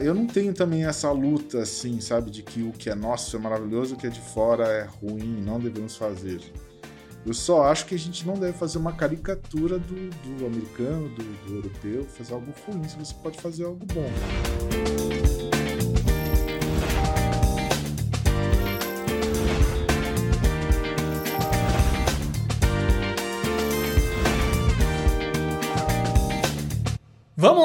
Eu não tenho também essa luta, assim, sabe, de que o que é nosso é maravilhoso, o que é de fora é ruim, não devemos fazer. Eu só acho que a gente não deve fazer uma caricatura do, do americano, do, do europeu, fazer algo ruim, se você pode fazer algo bom.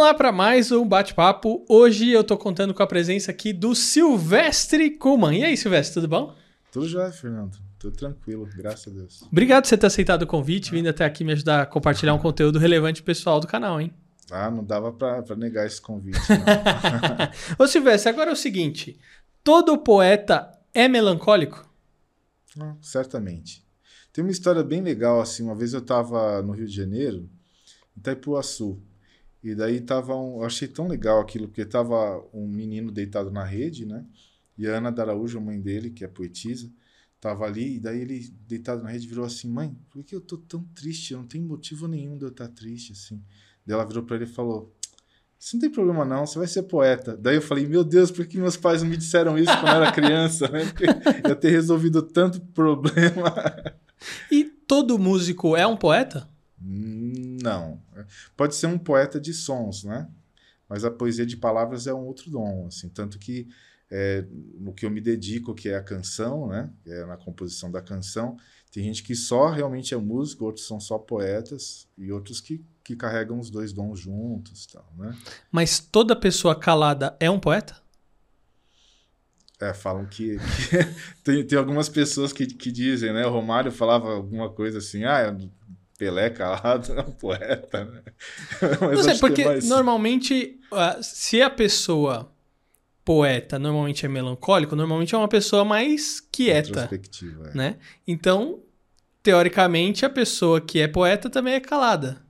Vamos lá para mais um bate-papo. Hoje eu tô contando com a presença aqui do Silvestre Kuhlmann. E aí, Silvestre, tudo bom? Tudo já, Fernando. Tudo tranquilo, graças a Deus. Obrigado por você ter aceitado o convite, vindo até aqui me ajudar a compartilhar um conteúdo relevante pessoal do canal, hein? Ah, não dava para negar esse convite. Ô, Silvestre, agora é o seguinte: todo poeta é melancólico? Ah, certamente. Tem uma história bem legal, assim. Uma vez eu estava no Rio de Janeiro, em Itaipuaçu. E daí tava um, eu achei tão legal aquilo, porque tava um menino deitado na rede, né? E a Ana Daraújo, a mãe dele, que é poetisa, tava ali, e daí ele, deitado na rede, virou assim: Mãe, por que eu tô tão triste? Não tem motivo nenhum de eu estar triste, assim. Daí ela virou para ele e falou: Isso não tem problema, não, você vai ser poeta. Daí eu falei: Meu Deus, por que meus pais não me disseram isso quando eu era criança, né? Porque eu ter resolvido tanto problema. E todo músico é um poeta? Não. Pode ser um poeta de sons, né? Mas a poesia de palavras é um outro dom, assim. Tanto que é, no que eu me dedico, que é a canção, né? É na composição da canção, tem gente que só realmente é músico, outros são só poetas e outros que, que carregam os dois dons juntos, tal, né? Mas toda pessoa calada é um poeta? É, falam que, que tem, tem algumas pessoas que, que dizem, né? O Romário falava alguma coisa assim, ah, Pelé calado é um poeta, né? Mas não sei, porque é mais... normalmente, se a pessoa poeta normalmente é melancólico, normalmente é uma pessoa mais quieta. É. Né? Então, teoricamente, a pessoa que é poeta também é calada.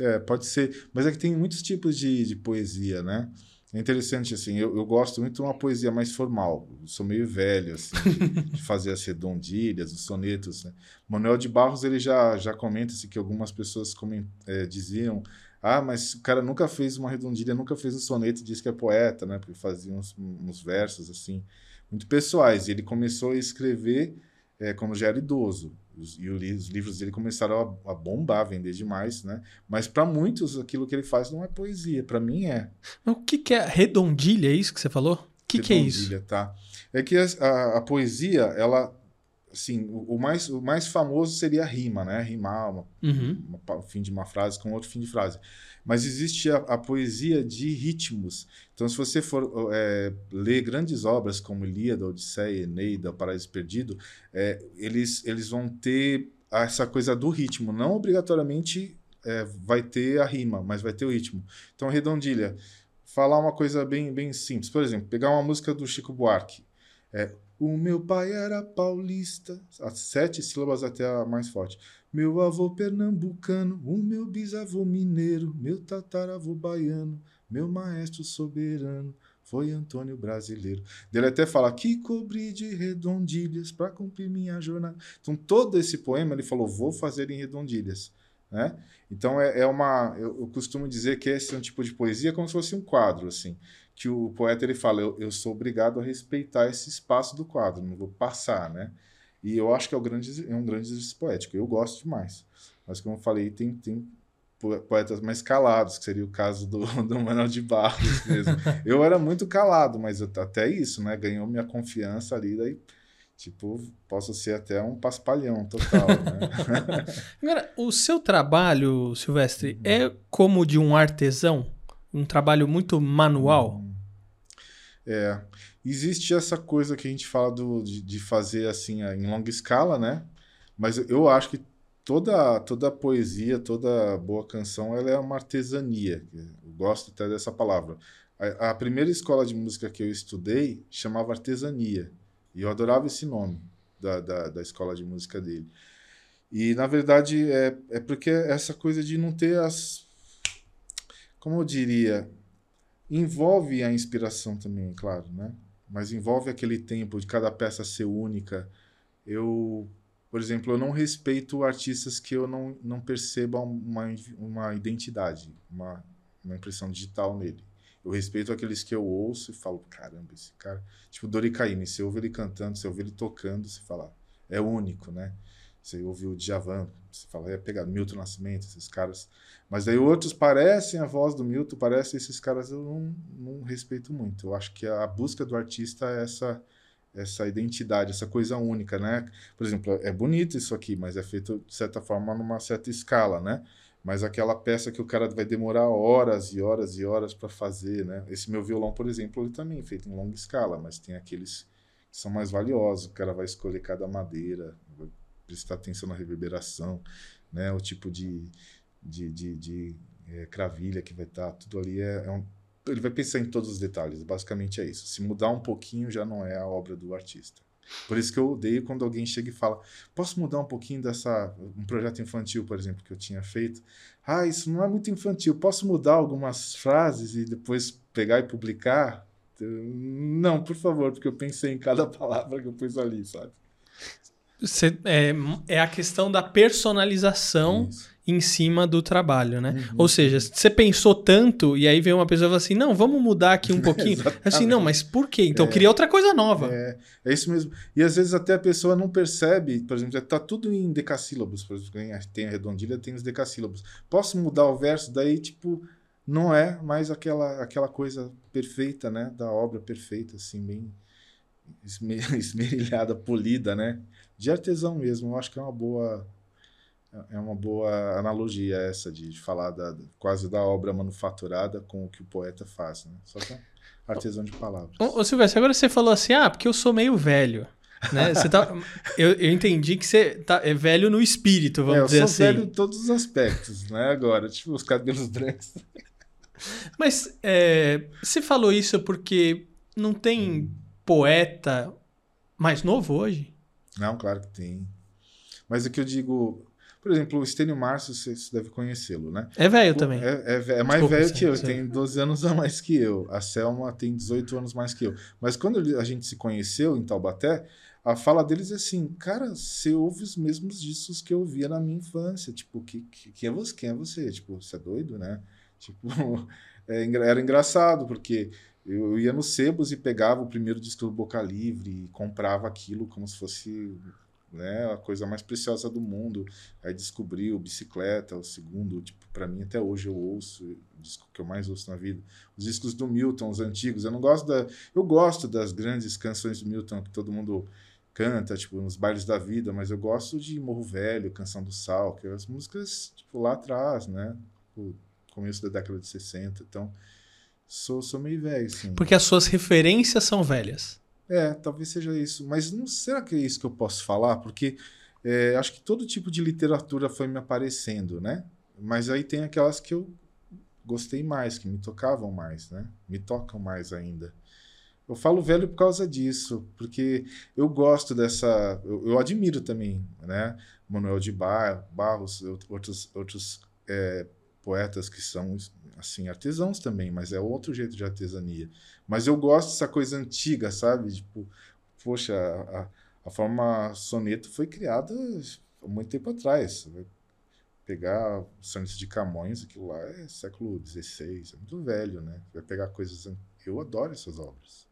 É, pode ser. Mas é que tem muitos tipos de, de poesia, né? É interessante, assim, eu, eu gosto muito de uma poesia mais formal. Eu sou meio velho, assim, de, de fazer as redondilhas, os sonetos. Né? Manuel de Barros, ele já, já comenta assim, que algumas pessoas coment, é, diziam ah, mas o cara nunca fez uma redondilha, nunca fez um soneto e diz que é poeta, né? Porque fazia uns, uns versos, assim, muito pessoais. E ele começou a escrever é, quando já era idoso. Os, e os livros dele começaram a, a bombar, a vender demais, né? Mas para muitos aquilo que ele faz não é poesia, para mim é. Mas o que, que é redondilha? É isso que você falou? O que, que é isso? tá. É que a, a, a poesia, ela assim, o, o, mais, o mais famoso seria a rima, né? Rimar uma, uhum. uma, fim de uma frase com outro fim de frase. Mas existe a, a poesia de ritmos. Então, se você for é, ler grandes obras como Ilíada, Odisseia, Eneida, Paraíso Perdido, é, eles, eles vão ter essa coisa do ritmo. Não obrigatoriamente é, vai ter a rima, mas vai ter o ritmo. Então, redondilha. Falar uma coisa bem, bem simples. Por exemplo, pegar uma música do Chico Buarque. É, o meu pai era paulista, as sete sílabas até a mais forte. Meu avô pernambucano, o meu bisavô mineiro, meu tataravô baiano, meu maestro soberano foi Antônio Brasileiro. Ele até fala que cobri de redondilhas para cumprir minha jornada. Então todo esse poema ele falou vou fazer em redondilhas, né? Então é, é uma eu, eu, costumo dizer que esse é um tipo de poesia como se fosse um quadro assim que o poeta ele fala eu, eu sou obrigado a respeitar esse espaço do quadro, não vou passar, né? E eu acho que é, um grande, é um grande exercício poético. Eu gosto demais. Mas, como eu falei, tem, tem poetas mais calados, que seria o caso do, do Manuel de Barros mesmo. eu era muito calado, mas até isso, né? Ganhou minha confiança ali, daí, tipo, posso ser até um paspalhão total, né? Agora, o seu trabalho, Silvestre, é como de um artesão? Um trabalho muito manual? É existe essa coisa que a gente fala do, de, de, fazer assim em longa escala, né? Mas eu acho que toda toda poesia, toda boa canção, ela é uma artesania. Eu gosto até dessa palavra. A, a primeira escola de música que eu estudei chamava artesania e eu adorava esse nome da, da, da escola de música dele. E na verdade é, é porque essa coisa de não ter as como eu diria, envolve a inspiração também, claro, né? mas envolve aquele tempo de cada peça ser única. Eu, por exemplo, eu não respeito artistas que eu não, não perceba uma, uma identidade, uma, uma impressão digital nele. Eu respeito aqueles que eu ouço e falo, caramba, esse cara. Tipo, Dori Caymmi, você ouve ele cantando, você ouve ele tocando, você fala, é único, né? Você ouve o Djavan, você fala, é pegar Milton Nascimento, esses caras. Mas daí outros parecem a voz do Milton, parecem esses caras, eu não, não respeito muito. Eu acho que a busca do artista é essa essa identidade, essa coisa única, né? Por exemplo, é bonito isso aqui, mas é feito de certa forma numa certa escala, né? Mas aquela peça que o cara vai demorar horas e horas e horas para fazer, né? Esse meu violão, por exemplo, ele também é feito em longa escala, mas tem aqueles que são mais valiosos. O cara vai escolher cada madeira, prestar atenção na reverberação, né? O tipo de, de, de, de é, cravilha que vai estar, tá, tudo ali é, é um ele vai pensar em todos os detalhes. Basicamente é isso. Se mudar um pouquinho, já não é a obra do artista. Por isso que eu odeio quando alguém chega e fala: posso mudar um pouquinho dessa. Um projeto infantil, por exemplo, que eu tinha feito. Ah, isso não é muito infantil. Posso mudar algumas frases e depois pegar e publicar? Não, por favor, porque eu pensei em cada palavra que eu pus ali, sabe? Você, é, é a questão da personalização. Isso em cima do trabalho, né? Uhum. Ou seja, você pensou tanto e aí vem uma pessoa e fala assim, não, vamos mudar aqui um pouquinho. assim, não, mas por quê? Então é, cria outra coisa nova. É, é isso mesmo. E às vezes até a pessoa não percebe, por exemplo, tá tudo em decassílabos, por exemplo, tem a redondilha, tem os decassílabos. Posso mudar o verso, daí tipo não é mais aquela aquela coisa perfeita, né, da obra perfeita assim, bem esmerilhada, polida, né? De artesão mesmo. Eu acho que é uma boa é uma boa analogia essa de falar da, quase da obra manufaturada com o que o poeta faz, né? Só que é artesão de palavras. Ô, ô Silvestre, agora você falou assim, ah, porque eu sou meio velho. Né? Você tá, eu, eu entendi que você tá, é velho no espírito, vamos é, dizer assim. Eu sou velho em todos os aspectos, né? Agora, tipo, os cabelos brancos. Mas é, você falou isso porque não tem poeta mais novo hoje? Não, claro que tem. Mas o que eu digo, por exemplo, o Estênio Márcio, você deve conhecê-lo, né? É velho também. É, é, é mais Desculpa, velho que eu, sim. tem 12 anos a mais que eu. A Selma tem 18 anos mais que eu. Mas quando a gente se conheceu em Taubaté, a fala deles é assim, cara, você ouve os mesmos discos que eu ouvia na minha infância. Tipo, que, que, quem, é você? quem é você? Tipo, você é doido, né? Tipo, é, era engraçado, porque eu ia nos sebos e pegava o primeiro disco do Boca Livre comprava aquilo como se fosse né, a coisa mais preciosa do mundo. Aí descobri o Bicicleta, o segundo, tipo, para mim até hoje eu ouço, o disco que eu mais ouço na vida. Os discos do Milton, os antigos, eu não gosto da eu gosto das grandes canções do Milton que todo mundo canta, tipo, nos bailes da vida, mas eu gosto de Morro Velho, Canção do Sal, que é as músicas, tipo, lá atrás, né? O começo da década de 60, então sou, sou meio velho, sim. Porque as suas referências são velhas. É, talvez seja isso. Mas não será que é isso que eu posso falar? Porque é, acho que todo tipo de literatura foi me aparecendo, né? Mas aí tem aquelas que eu gostei mais, que me tocavam mais, né? Me tocam mais ainda. Eu falo velho por causa disso, porque eu gosto dessa. Eu, eu admiro também, né? Manuel de Bar, Barros, outros, outros é, poetas que são assim artesãos também, mas é outro jeito de artesania. Mas eu gosto dessa coisa antiga, sabe? Tipo, poxa, a, a forma soneto foi criada há muito tempo atrás. Vai pegar sonetos de Camões, aquilo lá é século XVI, é muito velho, né? Vai pegar coisas. Eu adoro essas obras.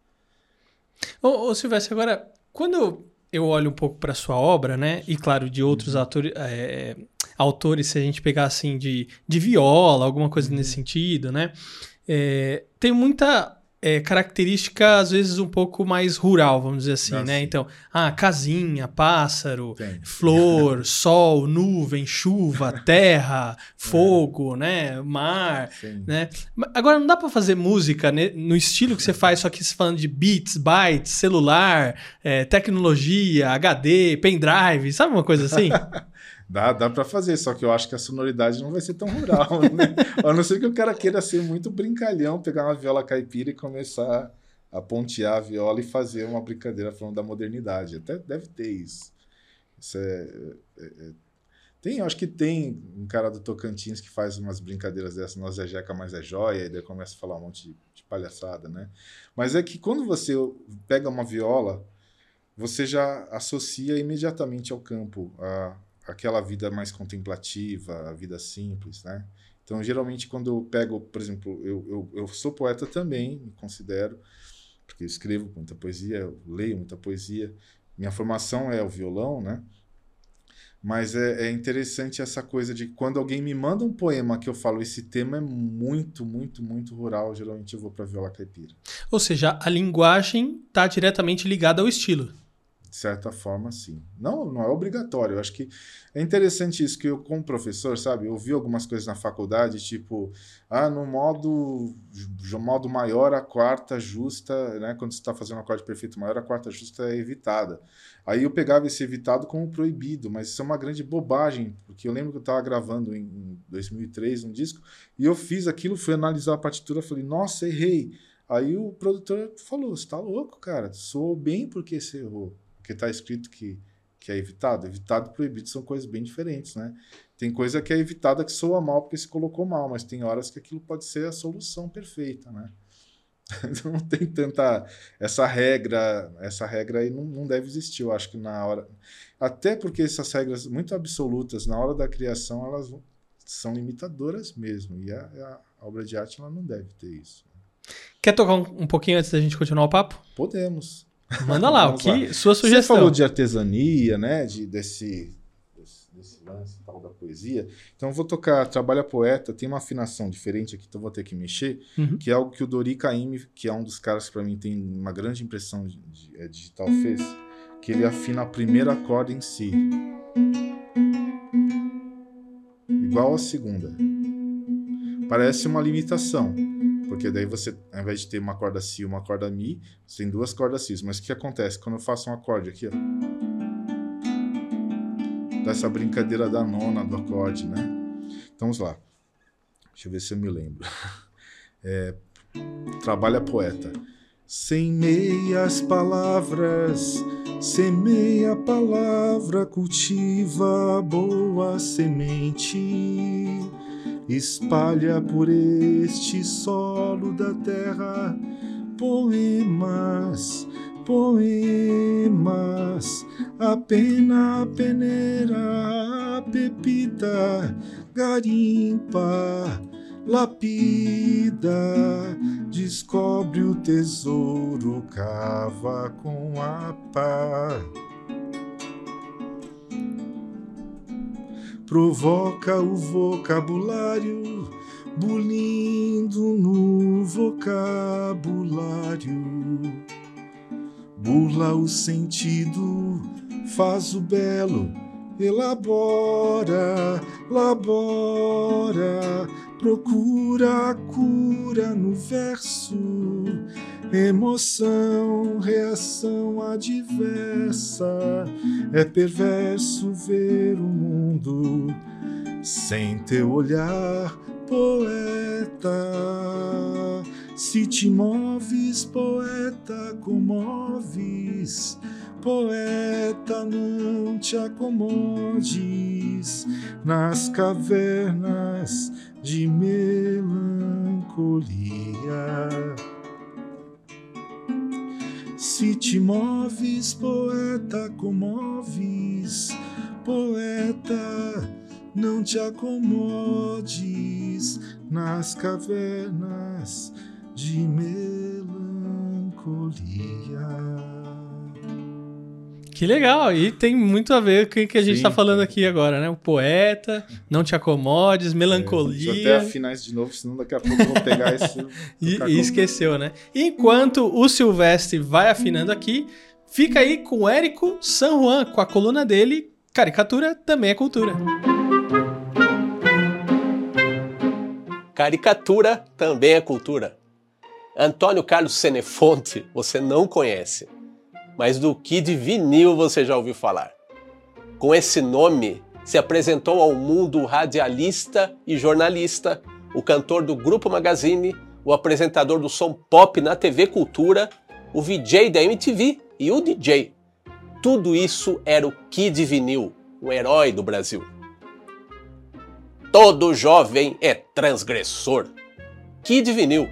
Ô, ô Silvestre, agora, quando eu olho um pouco para sua obra, né? E claro, de outros uhum. atores, é, autores, se a gente pegar assim de, de viola, alguma coisa uhum. nesse sentido, né? É, tem muita é, característica, às vezes, um pouco mais rural, vamos dizer assim, né? Então, ah, casinha, pássaro, Tem. flor, sol, nuvem, chuva, terra, fogo, é. né? Mar, Sim. né? Agora, não dá para fazer música né? no estilo que você faz, só que você falando de beats, bytes, celular, é, tecnologia, HD, pendrive, sabe uma coisa assim? Dá, dá para fazer, só que eu acho que a sonoridade não vai ser tão rural, né? a não ser que o cara queira ser muito brincalhão, pegar uma viola caipira e começar a pontear a viola e fazer uma brincadeira falando da modernidade. Até deve ter isso. Isso é, é, é... Tem, eu acho que tem um cara do Tocantins que faz umas brincadeiras dessas, nós é jeca, mas é joia, e daí começa a falar um monte de, de palhaçada, né? Mas é que quando você pega uma viola, você já associa imediatamente ao campo, a, aquela vida mais contemplativa, a vida simples, né? Então, geralmente, quando eu pego, por exemplo, eu, eu, eu sou poeta também, me considero, porque eu escrevo muita poesia, eu leio muita poesia. Minha formação é o violão, né? Mas é, é, interessante essa coisa de quando alguém me manda um poema que eu falo, esse tema é muito, muito, muito rural, geralmente eu vou para viola caipira. Ou seja, a linguagem está diretamente ligada ao estilo. De certa forma, sim. Não, não é obrigatório. Eu acho que é interessante isso, que eu, como professor, sabe, eu vi algumas coisas na faculdade, tipo, ah, no modo, modo maior, a quarta justa, né, quando você está fazendo um acorde perfeito maior, a quarta justa é evitada. Aí eu pegava esse evitado como proibido, mas isso é uma grande bobagem, porque eu lembro que eu estava gravando em 2003 um disco, e eu fiz aquilo, fui analisar a partitura, falei, nossa, errei. Aí o produtor falou, você tá louco, cara, soou bem porque você errou porque está escrito que, que é evitado. Evitado e proibido são coisas bem diferentes, né? Tem coisa que é evitada que soa mal porque se colocou mal, mas tem horas que aquilo pode ser a solução perfeita, né? não tem tanta essa regra, essa regra aí não, não deve existir, eu acho que na hora, até porque essas regras muito absolutas na hora da criação elas são limitadoras mesmo e a, a obra de arte ela não deve ter isso. Quer tocar um, um pouquinho antes da gente continuar o papo? Podemos. Manda lá, o que lá. sua sugestão. Você falou de artesania, né? De, desse, desse, desse lance tal da poesia. Então eu vou tocar Trabalha Poeta, tem uma afinação diferente aqui, então vou ter que mexer, uhum. que é algo que o Dori Caymmi, que é um dos caras que para mim tem uma grande impressão de, de, é, digital, fez, que ele afina a primeira corda em si. Igual a segunda. Parece uma limitação porque daí você, ao invés de ter uma corda Si e uma corda Mi, você tem duas cordas Si. Mas o que acontece? Quando eu faço um acorde aqui, ó. Dessa brincadeira da nona do acorde, né? Então vamos lá. Deixa eu ver se eu me lembro. É, trabalha poeta. Sem meias palavras, semeia a palavra, cultiva boa semente espalha por este solo da terra poemas, poemas, a pena, a peneira, a pepita, garimpa, lapida, descobre o tesouro, cava com a pá. Provoca o vocabulário, bulindo no vocabulário. Bula o sentido, faz o belo, elabora, labora, procura a cura no verso Emoção, reação adversa. É perverso ver o mundo sem teu olhar, poeta. Se te moves, poeta, comoves. Poeta, não te acomodes nas cavernas de melancolia. Se te moves, poeta, comoves, poeta, não te acomodes nas cavernas de melancolia. Que legal, e tem muito a ver com o que a gente está falando aqui agora, né? O poeta, não te acomodes, melancolia. É, deixa eu até afinar isso de novo, senão daqui a pouco eu vou pegar isso. e, e esqueceu, né? Enquanto o Silvestre vai afinando aqui, fica aí com o Érico San Juan, com a coluna dele, Caricatura também é cultura. Caricatura também é cultura. Antônio Carlos Senefonte você não conhece mas do Kid Vinil você já ouviu falar. Com esse nome, se apresentou ao mundo radialista e jornalista, o cantor do Grupo Magazine, o apresentador do som pop na TV Cultura, o VJ da MTV e o DJ. Tudo isso era o Kid Vinil, o herói do Brasil. Todo jovem é transgressor. Kid Vinil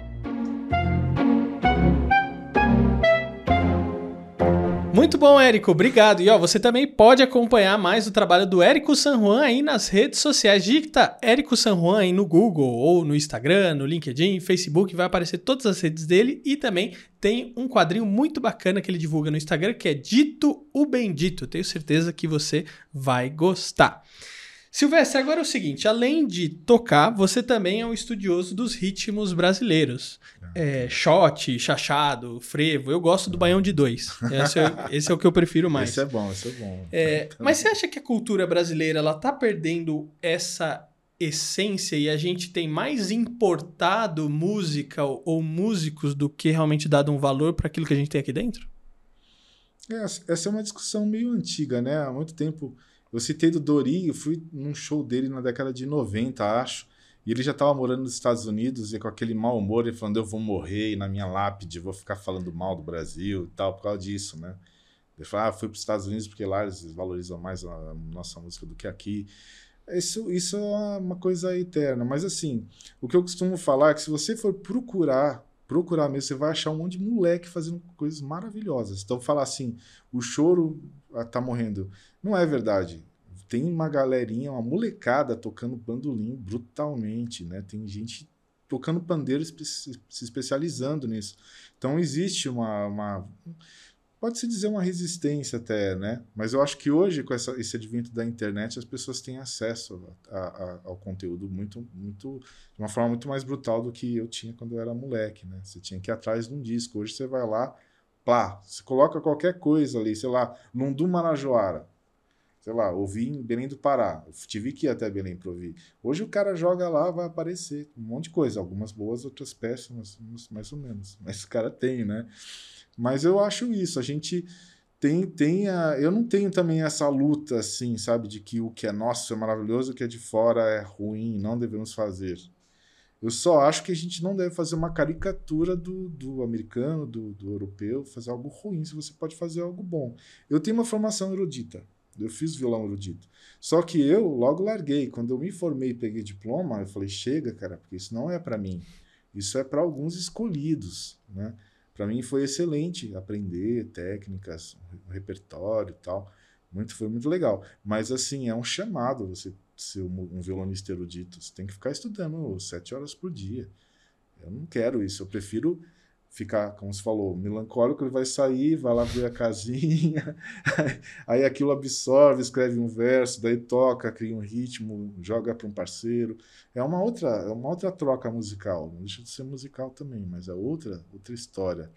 Muito bom, Érico. Obrigado. E ó, você também pode acompanhar mais o trabalho do Érico San Juan aí nas redes sociais. Digita Érico San Juan aí no Google ou no Instagram, no LinkedIn, Facebook, vai aparecer todas as redes dele e também tem um quadrinho muito bacana que ele divulga no Instagram que é Dito o Bendito. Tenho certeza que você vai gostar. Silvestre, agora é o seguinte: além de tocar, você também é um estudioso dos ritmos brasileiros. É, shot, chachado, frevo. Eu gosto do baião de dois. Esse é, esse é o que eu prefiro mais. Esse é bom, esse é bom. É, mas você acha que a cultura brasileira ela tá perdendo essa essência e a gente tem mais importado música ou, ou músicos do que realmente dado um valor para aquilo que a gente tem aqui dentro? É, essa é uma discussão meio antiga, né? Há muito tempo eu citei do Dori, eu fui num show dele na década de 90, acho. E ele já estava morando nos Estados Unidos e com aquele mau humor, ele falando: Eu vou morrer e na minha lápide vou ficar falando mal do Brasil e tal, por causa disso, né? Ele falou: Ah, fui para os Estados Unidos porque lá eles valorizam mais a nossa música do que aqui. Isso, isso é uma coisa eterna. Mas assim, o que eu costumo falar é que se você for procurar, procurar mesmo, você vai achar um monte de moleque fazendo coisas maravilhosas. Então, falar assim: o choro ah, tá morrendo. Não é verdade. Tem uma galerinha, uma molecada tocando bandolim brutalmente, né? Tem gente tocando pandeiro se especializando nisso. Então existe uma, uma pode-se dizer uma resistência até, né? Mas eu acho que hoje, com essa, esse advento da internet, as pessoas têm acesso a, a, ao conteúdo muito, muito, de uma forma muito mais brutal do que eu tinha quando eu era moleque, né? Você tinha que ir atrás de um disco. Hoje você vai lá, pá, você coloca qualquer coisa ali, sei lá, Lundu Marajoara sei lá, ouvi em Belém do Pará. Eu tive que ir até Belém para ouvir. Hoje o cara joga lá, vai aparecer um monte de coisa, algumas boas, outras péssimas, mais ou menos. Mas o cara tem, né? Mas eu acho isso, a gente tem, tem a, eu não tenho também essa luta assim, sabe, de que o que é nosso é maravilhoso, o que é de fora é ruim, não devemos fazer. Eu só acho que a gente não deve fazer uma caricatura do, do americano, do, do europeu, fazer algo ruim, se você pode fazer algo bom. Eu tenho uma formação erudita, eu fiz violão erudito. Só que eu logo larguei. Quando eu me formei e peguei diploma, eu falei: chega, cara, porque isso não é para mim. Isso é para alguns escolhidos, né? Para mim foi excelente aprender técnicas, repertório e tal. Muito, foi muito legal. Mas, assim, é um chamado você ser um violonista erudito. Você tem que ficar estudando sete horas por dia. Eu não quero isso. Eu prefiro ficar, como você falou, melancólico, ele vai sair, vai lá ver a casinha, aí aquilo absorve, escreve um verso, daí toca, cria um ritmo, joga para um parceiro. É uma outra, é uma outra troca musical. Não deixa de ser musical também, mas é outra, outra história.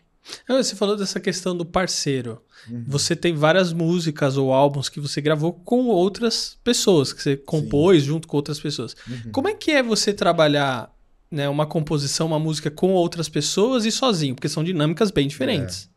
Você falou dessa questão do parceiro. Uhum. Você tem várias músicas ou álbuns que você gravou com outras pessoas, que você compôs Sim. junto com outras pessoas. Uhum. Como é que é você trabalhar né, uma composição, uma música com outras pessoas e sozinho, porque são dinâmicas bem diferentes.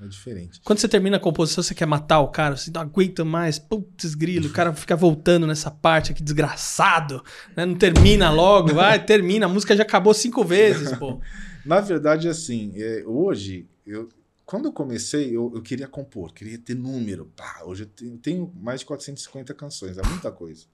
É, é diferente. Quando você termina a composição, você quer matar o cara, você não aguenta mais, putz, grilo, o cara fica voltando nessa parte aqui, desgraçado, né? Não termina logo, vai, termina, a música já acabou cinco vezes, pô. Na verdade, assim, é, hoje, eu, quando eu comecei, eu, eu, queria compor, queria ter número. Pá, hoje eu tenho, tenho mais de 450 canções, é muita coisa.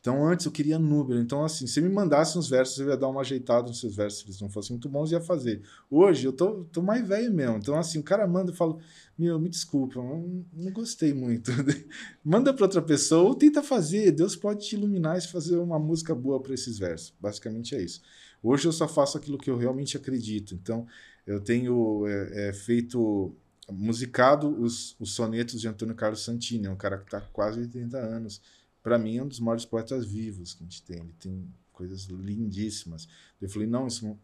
Então, antes eu queria número. Então, assim, se me mandasse uns versos, eu ia dar uma ajeitada nos seus versos. Se eles não fossem muito bons, ia fazer. Hoje, eu tô, tô mais velho mesmo. Então, assim, o cara manda e fala: Meu, me desculpa, não, não gostei muito. manda para outra pessoa ou tenta fazer. Deus pode te iluminar e fazer uma música boa para esses versos. Basicamente é isso. Hoje eu só faço aquilo que eu realmente acredito. Então, eu tenho é, é, feito musicado os, os sonetos de Antônio Carlos Santini, é um cara que está quase 80 anos para mim, é um dos maiores poetas vivos que a gente tem. Ele tem coisas lindíssimas. Eu falei, não, isso,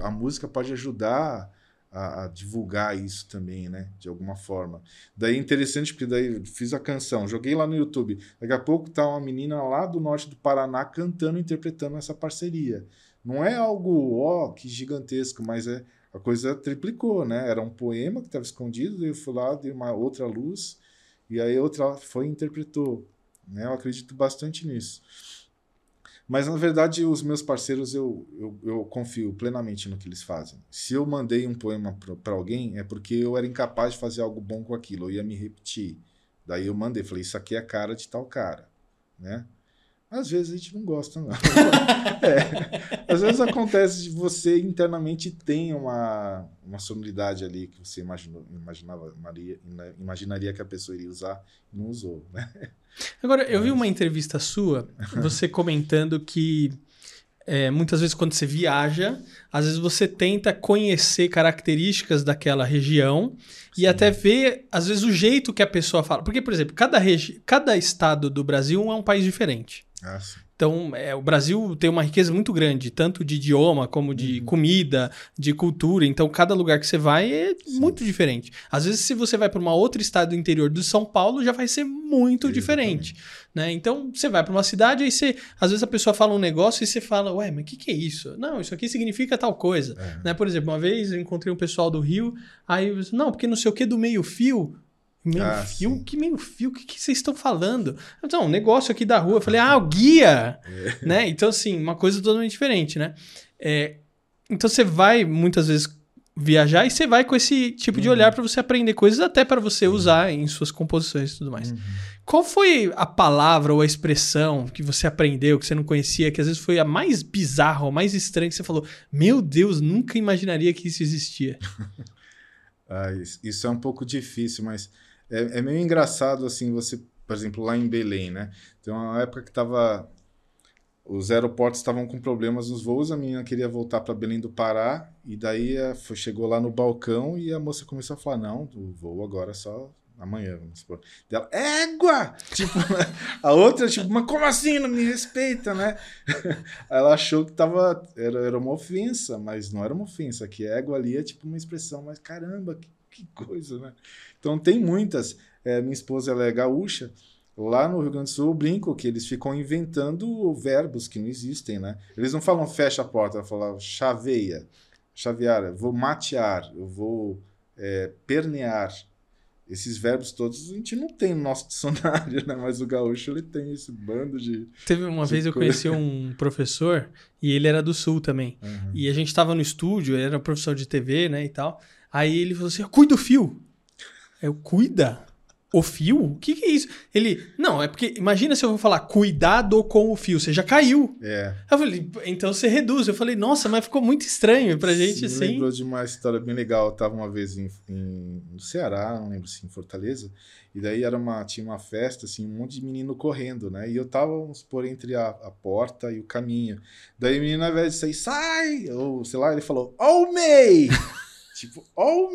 a música pode ajudar a, a, divulgar isso também, né? De alguma forma. Daí é interessante porque daí fiz a canção, joguei lá no YouTube. Daqui a pouco tá uma menina lá do norte do Paraná cantando, interpretando essa parceria. Não é algo, ó, que gigantesco, mas é a coisa triplicou, né? Era um poema que estava escondido, eu fui lá, dei uma outra luz, e aí outra foi e interpretou. Né? Eu acredito bastante nisso. Mas, na verdade, os meus parceiros, eu, eu, eu confio plenamente no que eles fazem. Se eu mandei um poema para alguém, é porque eu era incapaz de fazer algo bom com aquilo, eu ia me repetir. Daí eu mandei, falei, isso aqui é a cara de tal cara, né? Às vezes a gente não gosta, não. é. Às vezes acontece de você internamente tem uma, uma sonoridade ali que você imaginou, imaginava, Maria, imaginaria que a pessoa iria usar e não usou, né? Agora, eu vi uma entrevista sua, você comentando que é, muitas vezes quando você viaja, às vezes você tenta conhecer características daquela região Sim. e até ver, às vezes, o jeito que a pessoa fala. Porque, por exemplo, cada, cada estado do Brasil é um país diferente. Ah, sim. Então, é, o Brasil tem uma riqueza muito grande, tanto de idioma como de uhum. comida, de cultura. Então, cada lugar que você vai é Sim. muito diferente. Às vezes, se você vai para uma outra estado do interior do São Paulo, já vai ser muito Exatamente. diferente. Né? Então, você vai para uma cidade, aí você, às vezes a pessoa fala um negócio e você fala, ué, mas o que, que é isso? Não, isso aqui significa tal coisa. É. Né? Por exemplo, uma vez eu encontrei um pessoal do Rio, aí eu disse, não, porque não sei o que do meio fio Meio ah, fio? Sim. Que meio fio? O que, que vocês estão falando? Então, um negócio aqui da rua. Eu falei, ah, o guia! É. Né? Então, assim, uma coisa totalmente diferente, né? É, então, você vai muitas vezes viajar e você vai com esse tipo uhum. de olhar para você aprender coisas, até para você uhum. usar em suas composições e tudo mais. Uhum. Qual foi a palavra ou a expressão que você aprendeu, que você não conhecia, que às vezes foi a mais bizarra ou mais estranha que você falou: Meu Deus, nunca imaginaria que isso existia? ah, isso é um pouco difícil, mas é, é meio engraçado, assim, você, por exemplo, lá em Belém, né? Tem uma época que tava. Os aeroportos estavam com problemas nos voos, a menina queria voltar para Belém do Pará, e daí a, foi, chegou lá no balcão e a moça começou a falar: não, o voo agora é só amanhã, vamos supor. Dela, égua! Tipo, a outra, tipo, mas como assim? Não me respeita, né? Ela achou que tava, era, era uma ofensa, mas não era uma ofensa, que égua ali é tipo uma expressão, mas caramba, que, que coisa, né? Então tem muitas. É, minha esposa ela é gaúcha. Lá no Rio Grande do Sul eu brinco que eles ficam inventando verbos que não existem, né? Eles não falam fecha a porta, falam chaveia, chavear, eu vou matear, eu vou é, pernear. Esses verbos todos a gente não tem no nosso dicionário, né? Mas o gaúcho ele tem esse bando de. Teve uma de vez eu conheci um professor e ele era do sul também. Uhum. E a gente estava no estúdio, ele era professor de TV, né, e tal. Aí ele falou assim: cuida do fio. Eu, cuida? O fio? O que, que, é isso? Ele, não, é porque, imagina se eu vou falar cuidado com o fio, você já caiu. É. Eu falei, então você reduz. Eu falei, nossa, mas ficou muito estranho pra gente, assim. Me lembrou de uma história bem legal. Eu tava uma vez em, em, no Ceará, não lembro se em Fortaleza, e daí era uma, tinha uma festa, assim, um monte de menino correndo, né? E eu tava, vamos supor, entre a, a porta e o caminho. Daí o menino, ao invés de sair, sai! Ou, sei lá, ele falou, oh, May! Tipo,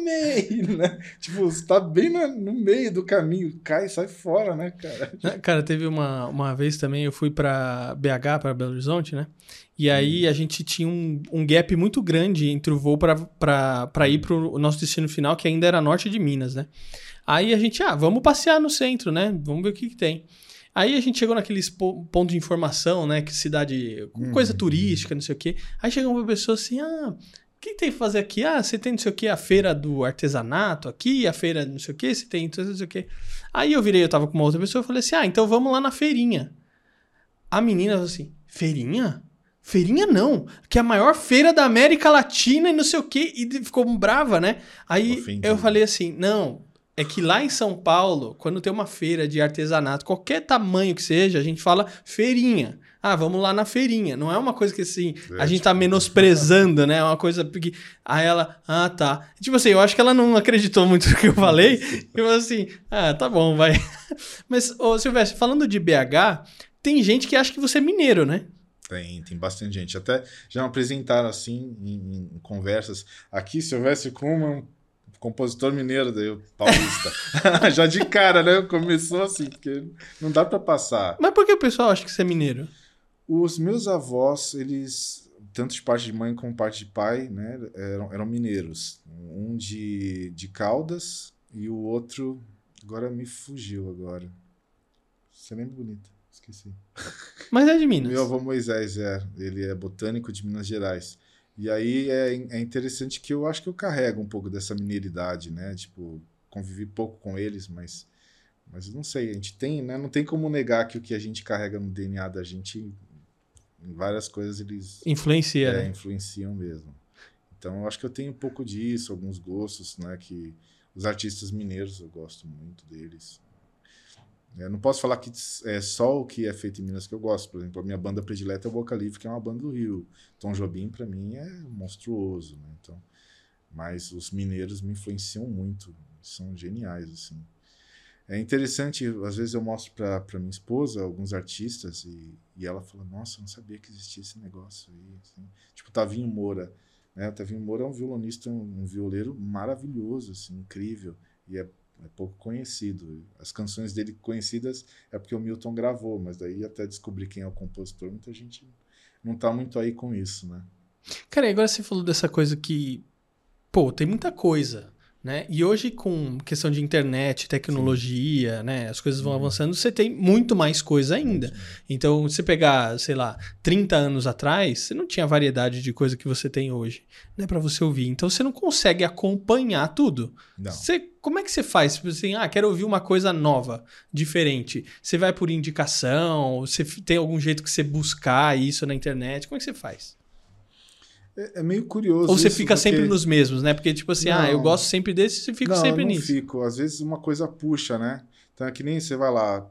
meio, né? Tipo, você tá bem no, no meio do caminho, cai, sai fora, né, cara? Né, cara, teve uma, uma vez também, eu fui para BH, para Belo Horizonte, né? E aí a gente tinha um, um gap muito grande entre o voo para ir pro nosso destino final, que ainda era norte de Minas, né? Aí a gente, ah, vamos passear no centro, né? Vamos ver o que, que tem. Aí a gente chegou naqueles pontos de informação, né? Que cidade, coisa hum. turística, não sei o quê. Aí chegou uma pessoa assim, ah, que tem que fazer aqui? Ah, você tem não sei o que, a feira do artesanato aqui, a feira não sei o que, você tem não sei o que. Aí eu virei, eu tava com uma outra pessoa, eu falei assim, ah, então vamos lá na feirinha. A menina falou assim, feirinha? Feirinha não, que é a maior feira da América Latina e não sei o que, e ficou brava, né? Aí Ofendido. eu falei assim, não, é que lá em São Paulo, quando tem uma feira de artesanato, qualquer tamanho que seja, a gente fala feirinha ah, vamos lá na feirinha. Não é uma coisa que assim, é, a gente tá tipo, menosprezando, né? É uma coisa que. Aí ela, ah, tá. Tipo assim, eu acho que ela não acreditou muito no que eu falei. e eu assim, ah, tá bom, vai. Mas, ô Silvestre, falando de BH, tem gente que acha que você é mineiro, né? Tem, tem bastante gente. Até já me apresentaram assim em, em conversas. Aqui, Silvestre Kuhlmann, compositor mineiro, daí eu, paulista. já de cara, né? Começou assim, porque não dá para passar. Mas por que o pessoal acha que você é mineiro? Os meus avós, eles, tanto de parte de mãe como parte de pai, né, eram, eram mineiros. Um de, de Caldas e o outro, agora me fugiu agora. Você lembra bonito? Esqueci. Mas é de Minas. Meu avô Moisés é, ele é botânico de Minas Gerais. E aí é, é interessante que eu acho que eu carrego um pouco dessa mineiridade, né? Tipo, convivi pouco com eles, mas mas não sei, a gente tem, né? Não tem como negar que o que a gente carrega no DNA da gente em várias coisas eles Influencia, é, né? influenciam mesmo. Então eu acho que eu tenho um pouco disso, alguns gostos, né? Que os artistas mineiros eu gosto muito deles. Eu não posso falar que é só o que é feito em Minas que eu gosto. Por exemplo, a minha banda predileta é o Boca Livre, que é uma banda do Rio. Tom Jobim, para mim, é monstruoso. Né? Então, mas os mineiros me influenciam muito. São geniais, assim. É interessante, às vezes eu mostro para minha esposa alguns artistas e, e ela fala: Nossa, não sabia que existia esse negócio aí. Assim. Tipo, Tavinho Moura. Né? O Tavinho Moura é um violonista, um, um violeiro maravilhoso, assim, incrível. E é é pouco conhecido. As canções dele conhecidas é porque o Milton gravou, mas daí até descobrir quem é o compositor, muita gente não tá muito aí com isso, né? Cara, agora você falou dessa coisa que, pô, tem muita coisa. Né? E hoje, com questão de internet, tecnologia, né? as coisas vão uhum. avançando, você tem muito mais coisa ainda. Então, se pegar, sei lá, 30 anos atrás, você não tinha a variedade de coisa que você tem hoje né, para você ouvir. Então, você não consegue acompanhar tudo. Não. Você, como é que você faz? Tipo assim, ah, quero ouvir uma coisa nova, diferente. Você vai por indicação? Você tem algum jeito que você buscar isso na internet? Como é que você faz? É, é, meio curioso. Ou você fica porque... sempre nos mesmos, né? Porque, tipo assim, não, ah, eu gosto sempre desse e fico não, sempre eu não nisso. fico. Às vezes uma coisa puxa, né? Então é que nem você vai lá,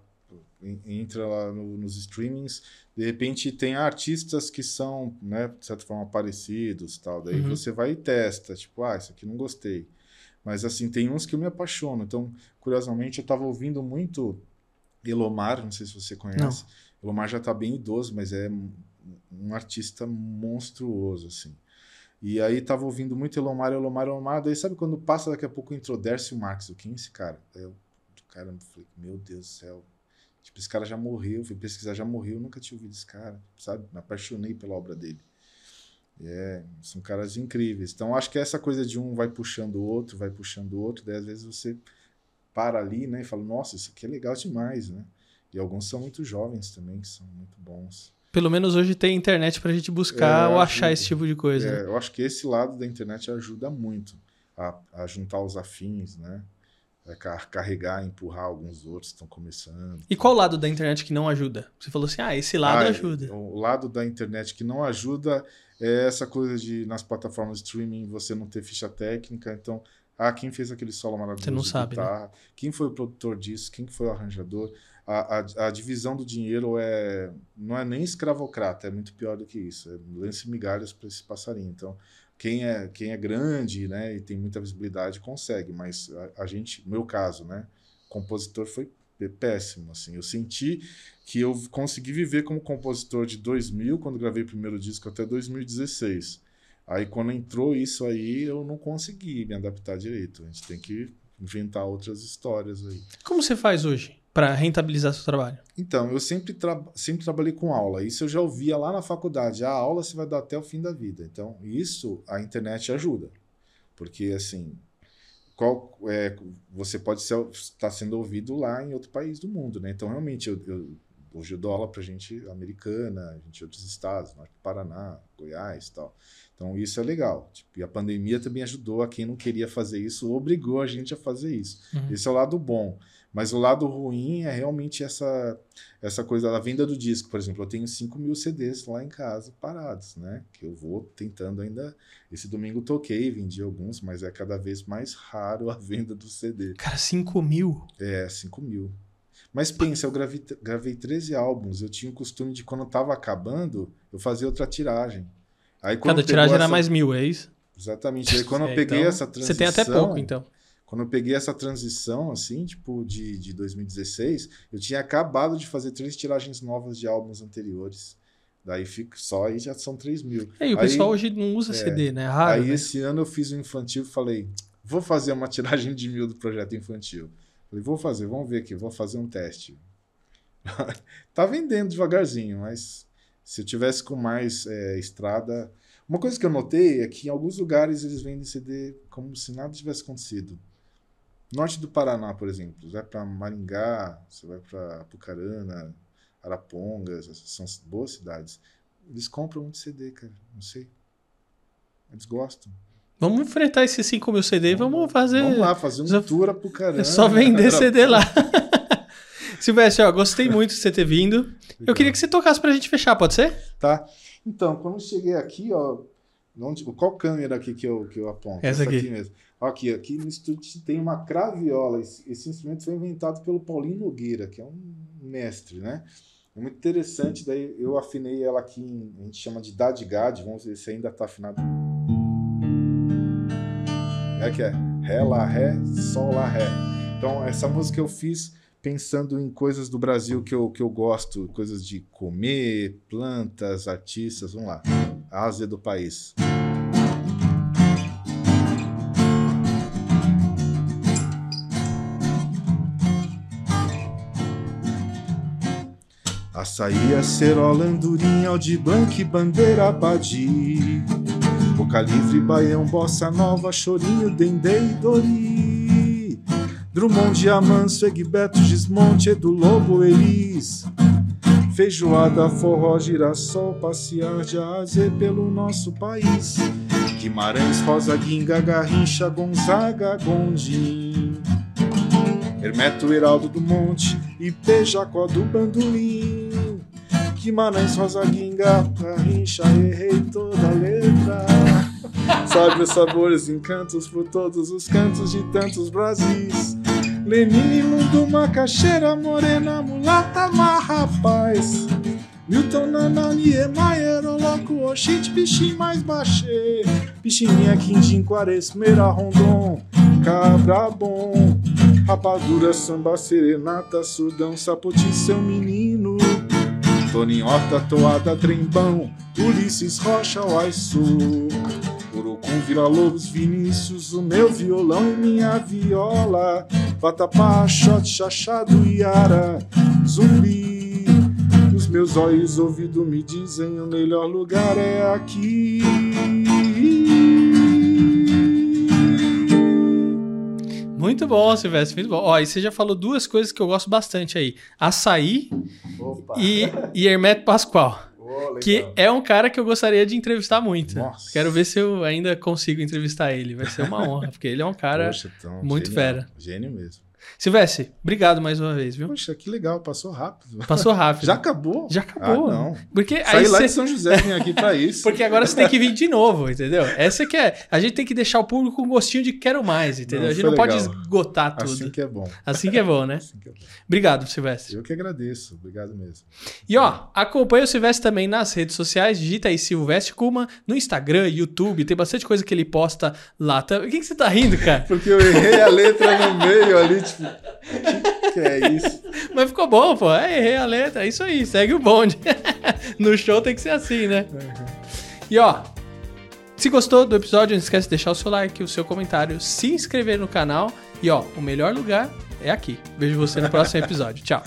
entra lá no, nos streamings, de repente tem artistas que são, né, de certa forma, parecidos tal. Daí uhum. você vai e testa, tipo, ah, isso aqui não gostei. Mas assim, tem uns que eu me apaixono. Então, curiosamente, eu estava ouvindo muito Elomar, não sei se você conhece. Não. Elomar já está bem idoso, mas é um artista monstruoso, assim. E aí tava ouvindo muito Elomar, Elomar, Elomar. Daí sabe quando passa daqui a pouco entrou Dércio Marques, o quem é esse cara? Eu, cara, eu falei, meu Deus do céu. Tipo, esse cara já morreu, fui pesquisar, já morreu, nunca tinha ouvido esse cara, sabe? Me apaixonei pela obra dele. É, são caras incríveis. Então acho que essa coisa de um vai puxando o outro, vai puxando o outro, daí às vezes você para ali, né, e fala, nossa, isso aqui é legal demais, né? E alguns são muito jovens também, que são muito bons. Pelo menos hoje tem internet para a gente buscar é, ou achar esse tipo de coisa. É, eu acho que esse lado da internet ajuda muito a, a juntar os afins, né? É carregar, empurrar alguns outros que estão começando. E qual lado da internet que não ajuda? Você falou assim, ah, esse lado ah, ajuda. O lado da internet que não ajuda é essa coisa de nas plataformas de streaming você não ter ficha técnica, então ah, quem fez aquele solo maravilhoso? Você não sabe. Né? Quem foi o produtor disso? Quem foi o arranjador? A, a, a, divisão do dinheiro é não é nem escravocrata, é muito pior do que isso. É lance migalhas para esse passarinho. Então, quem é, quem é grande né, e tem muita visibilidade consegue, mas a, a gente, no meu caso, né, compositor foi péssimo. Assim. Eu senti que eu consegui viver como compositor de 2000, quando gravei o primeiro disco, até 2016. Aí, quando entrou isso aí, eu não consegui me adaptar direito. A gente tem que inventar outras histórias aí. Como você faz hoje? Para rentabilizar seu trabalho? Então, eu sempre, tra sempre trabalhei com aula. Isso eu já ouvia lá na faculdade. A aula você vai dar até o fim da vida. Então, isso a internet ajuda. Porque, assim, qual, é, você pode estar tá sendo ouvido lá em outro país do mundo, né? Então, realmente, eu, eu, hoje eu dou aula para gente americana, gente de outros estados, Norte do Paraná, Goiás e tal. Então, isso é legal. Tipo, e a pandemia também ajudou a quem não queria fazer isso, obrigou a gente a fazer isso. Uhum. Esse é o lado bom. Mas o lado ruim é realmente essa, essa coisa da venda do disco. Por exemplo, eu tenho 5 mil CDs lá em casa parados, né? Que eu vou tentando ainda. Esse domingo toquei, vendi alguns, mas é cada vez mais raro a venda do CD. Cara, 5 mil? É, 5 mil. Mas pensa, eu gravei, gravei 13 álbuns. Eu tinha o costume de, quando estava acabando, eu fazia outra tiragem. Aí, Cada tiragem essa... era mais mil, é isso? Exatamente. Aí quando é, eu peguei então, essa transição. Você tem até pouco, então. Quando eu peguei essa transição, assim, tipo, de, de 2016, eu tinha acabado de fazer três tiragens novas de álbuns anteriores. Daí fico só aí já são 3 mil. É, e o aí, pessoal hoje não usa é, CD, né? É raro. Aí né? esse ano eu fiz um infantil e falei, vou fazer uma tiragem de mil do projeto infantil. Falei, vou fazer, vamos ver aqui, vou fazer um teste. tá vendendo devagarzinho, mas se eu tivesse com mais é, estrada. Uma coisa que eu notei é que em alguns lugares eles vendem CD como se nada tivesse acontecido. Norte do Paraná, por exemplo, você vai para Maringá, você vai para Apucarana, Arapongas, são boas cidades. Eles compram muito CD, cara, não sei. Eles gostam. Vamos enfrentar esses 5 mil CD e vamos, fazer. Vamos lá, fazer um tour Apucarana. É só vender CD lá. Silvestre, ó, gostei muito de você ter vindo. Legal. Eu queria que você tocasse pra gente fechar, pode ser? Tá. Então, quando eu cheguei aqui, ó. Onde, qual câmera aqui que eu, que eu aponto? Essa, Essa aqui. aqui. mesmo. Aqui, aqui no estúdio tem uma craviola. Esse, esse, instrumento foi inventado pelo Paulinho Nogueira, que é um mestre, né? É muito interessante. Daí eu afinei ela aqui, em, a gente chama de Dadigad. Vamos ver se ainda está afinado. É que é Ré, Lá, Ré, Sol, Lá, Ré. Então, essa música eu fiz pensando em coisas do Brasil que eu, que eu gosto, coisas de comer, plantas, artistas. Vamos lá. Ásia do país. Açaí, acerola, andorinha, aldiblanc, bandeira, abadi. Boca livre, baião, bossa nova, chorinho, dendê e dori. Drummond, Diamanso, Egbeto, Gismonte, Edu Lobo, Elis. Feijoada, forró, girassol, passear de aze pelo nosso país. Guimarães, Rosa, Guinga, Garrincha, Gonzaga, Gondim. Hermeto, Heraldo do Monte e Jacó do Bandolim Guimarães, Rosa Guinga, Garrincha, errei toda a letra. Sabe os sabores, encantos por todos os cantos de tantos Brasis. Lenine, Mundo, Macaxeira, Morena, Mulata, Mar, Rapaz. Milton, Nana, Niemeyer, Oloco, Oxente, Pichim, mais Baixê. Pichininha, Quindim, Quaresmeira, Rondon, Cabra Bom. Rapadura, Samba, Serenata, Surdão, Sapoti, Seu Menino. Toninho Horta, Toada, Trembão, Ulisses Rocha, Uaiçu, Urucum, Vila Lobos, Vinícius, o meu violão e minha viola, Vatapá, Xote, Chachado, Iara, Zumbi. Os meus olhos ouvidos me dizem o melhor lugar é aqui. Muito bom, Silvestre, muito bom. Ó, e você já falou duas coisas que eu gosto bastante aí: açaí e, e Hermeto Pascoal. Oh, que é um cara que eu gostaria de entrevistar muito. Nossa. Quero ver se eu ainda consigo entrevistar ele. Vai ser uma honra, porque ele é um cara Poxa, então, muito genial. fera. Gênio mesmo. Silvestre, obrigado mais uma vez, viu? Poxa, que legal, passou rápido. Passou rápido. Já acabou? Já acabou. Ah, não. Porque Saí aí lá cê... de São José vim aqui para isso. Porque agora você tem que vir de novo, entendeu? Essa que é. A gente tem que deixar o público com gostinho de quero mais, entendeu? Não, a gente não legal. pode esgotar tudo. Assim que é bom. Assim que é bom, né? Assim que é bom. Obrigado, Silvestre. Eu que agradeço. Obrigado mesmo. E ó, acompanha o Silvestre também nas redes sociais. Digita aí Silvestre Kuma no Instagram, YouTube. Tem bastante coisa que ele posta lá. O que, que você tá rindo, cara? Porque eu errei a letra no meio ali, tipo que é isso? Mas ficou bom, pô. É, errei a letra. É isso aí, segue o bonde. no show tem que ser assim, né? Uhum. E ó, se gostou do episódio, não esquece de deixar o seu like, o seu comentário, se inscrever no canal. E ó, o melhor lugar é aqui. Vejo você no próximo episódio. Tchau.